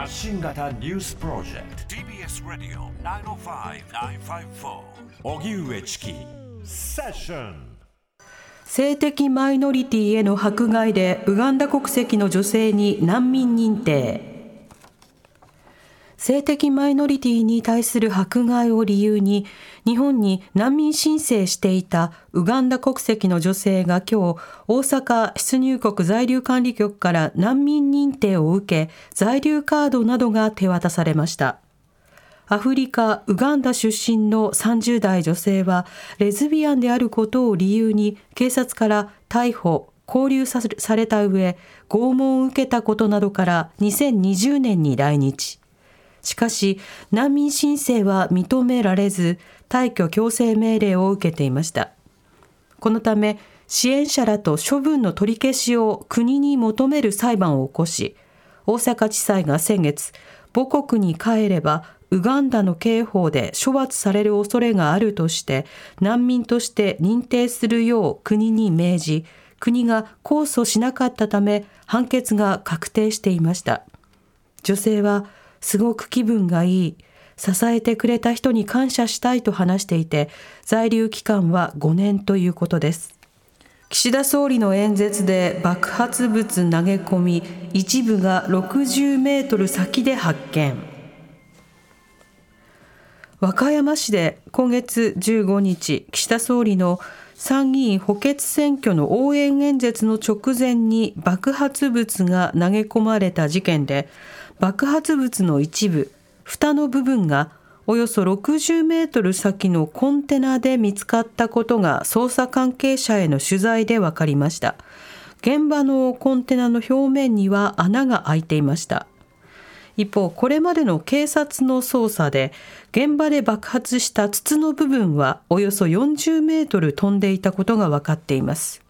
発信型ニュースプロジェクト。TBS ラディオ905-954おぎゅうえちきセッション性的マイノリティへの迫害でウガンダ国籍の女性に難民認定性的マイノリティに対する迫害を理由に日本に難民申請していたウガンダ国籍の女性が今日大阪出入国在留管理局から難民認定を受け在留カードなどが手渡されました。アフリカ・ウガンダ出身の30代女性はレズビアンであることを理由に警察から逮捕拘留された上拷問を受けたことなどから2020年に来日。しかし、難民申請は認められず、退去強制命令を受けていました。このため、支援者らと処分の取り消しを国に求める裁判を起こし、大阪地裁が先月、母国に帰ればウガンダの刑法で処罰される恐れがあるとして難民として認定するよう国に命じ国が控訴しなかったため判決が確定していました女性はすごく気分がいい。支えてくれた人に感謝したいと話していて、在留期間は5年ということです。岸田総理の演説で爆発物投げ込み、一部が60メートル先で発見。和歌山市で今月15日、岸田総理の参議院補欠選挙の応援演説の直前に爆発物が投げ込まれた事件で、爆発物の一部、蓋の部分がおよそ60メートル先のコンテナで見つかったことが捜査関係者への取材で分かりました。現場のコンテナの表面には穴が開いていました。一方、これまでの警察の捜査で、現場で爆発した筒の部分はおよそ40メートル飛んでいたことが分かっています。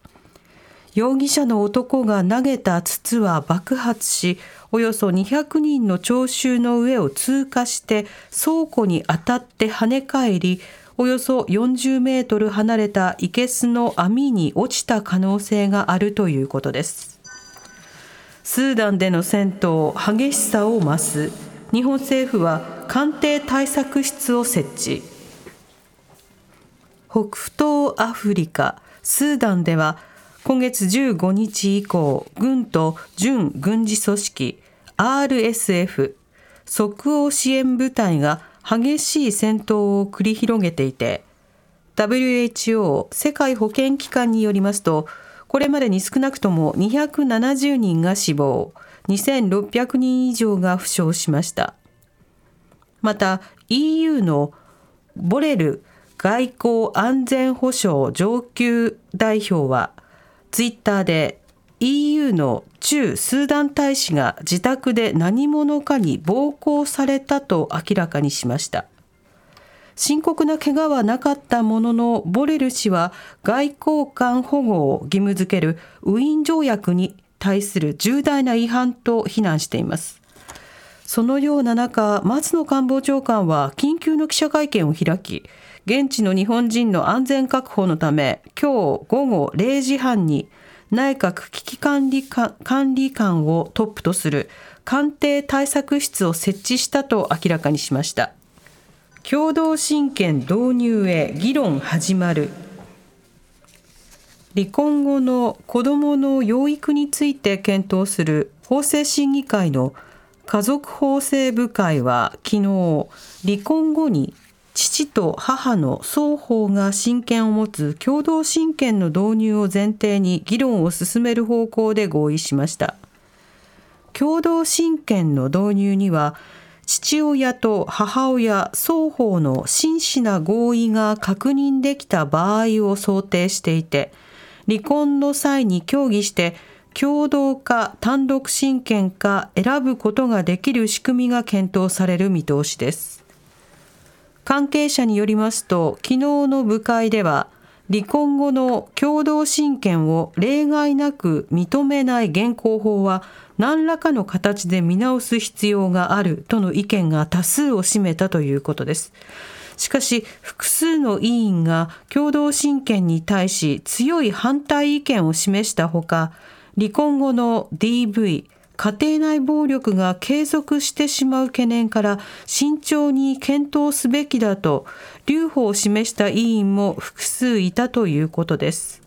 容疑者の男が投げた筒は爆発し、およそ200人の聴衆の上を通過して倉庫に当たって跳ね返りおよそ40メートル離れた生けすの網に落ちた可能性があるということです。スーダンでの戦闘激しさを増す。日本政府は官邸対策室を設置。北東アフリカスーダンでは今月15日以降、軍と準軍事組織 RSF 即応支援部隊が激しい戦闘を繰り広げていて WHO 世界保健機関によりますとこれまでに少なくとも270人が死亡2600人以上が負傷しました。また EU のボレル外交安全保障上級代表はツイッターで EU の駐スーダン大使が自宅で何者かに暴行されたと明らかにしました。深刻な怪我はなかったものの、ボレル氏は外交官保護を義務付けるウィーン条約に対する重大な違反と非難しています。そのような中、松野官房長官は緊急の記者会見を開き、現地の日本人の安全確保のため、今日午後0時半に内閣危機管理管理官をトップとする官邸対策室を設置したと明らかにしました。共同親権導入へ議論始まる。離婚後の子どもの養育について検討する法制審議会の家族法制部会は昨日離婚後に父と母の双方が親権を持つ共同親権の導入を前提に議論を進める方向で合意しました。共同親権の導入には父親と母親双方の真摯な合意が確認できた場合を想定していて離婚の際に協議して共同か単独親権か選ぶことができる仕組みが検討される見通しです。関係者によりますと、昨日の部会では、離婚後の共同親権を例外なく認めない現行法は何らかの形で見直す必要があるとの意見が多数を占めたということです。しかし、複数の委員が共同親権に対し強い反対意見を示したほか、離婚後の DV、家庭内暴力が継続してしまう懸念から慎重に検討すべきだと留保を示した委員も複数いたということです。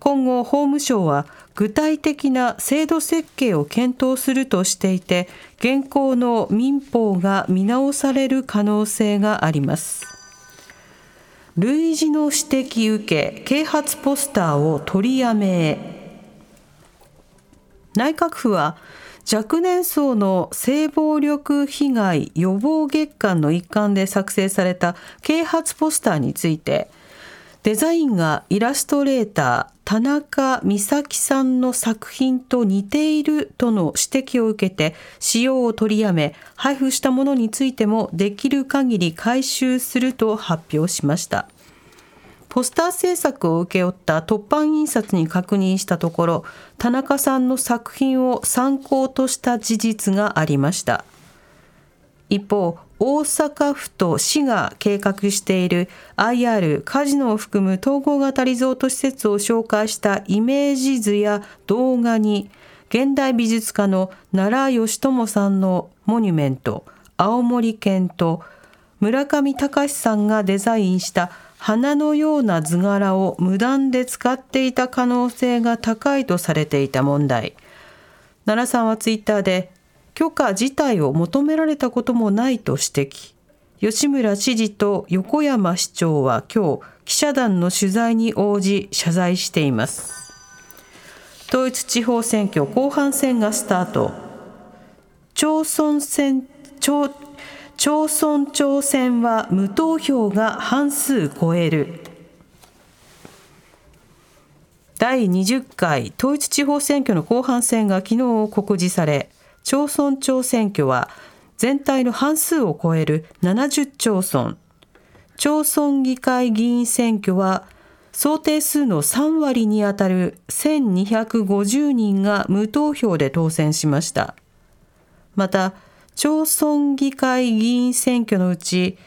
今後法務省は具体的な制度設計を検討するとしていて現行の民法が見直される可能性があります類似の指摘受け啓発ポスターを取りやめ内閣府は若年層の性暴力被害予防月間の一環で作成された啓発ポスターについてデザインがイラストレーター田中美咲さんの作品と似ているとの指摘を受けて使用を取りやめ配布したものについてもできる限り回収すると発表しました。ポスター制作を請け負った突版印刷に確認したところ田中さんの作品を参考とした事実がありました。一方大阪府と市が計画している IR カジノを含む統合型リゾート施設を紹介したイメージ図や動画に現代美術家の奈良義智さんのモニュメント青森県と村上隆さんがデザインした花のような図柄を無断で使っていた可能性が高いとされていた問題奈良さんはツイッターで許可自体を求められたこともないと指摘。吉村知事と横山市長は今日、記者団の取材に応じ謝罪しています。統一地方選挙後半戦がスタート。町村選、町、町村長選は無投票が半数超える。第20回統一地方選挙の後半戦が昨日告示され、町村長選挙は全体の半数を超える70町村、町村議会議員選挙は想定数の3割にあたる1250人が無投票で当選しました。また、町村議会議員選挙のうち、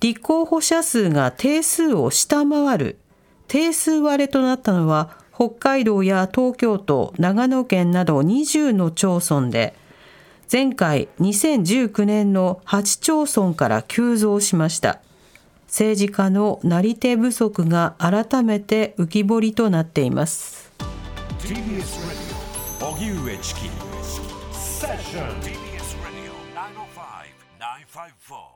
立候補者数が定数を下回る定数割れとなったのは北海道や東京都、長野県など20の町村で、前回2019年の8町村から急増しました。政治家のなり手不足が改めて浮き彫りとなっています。five four.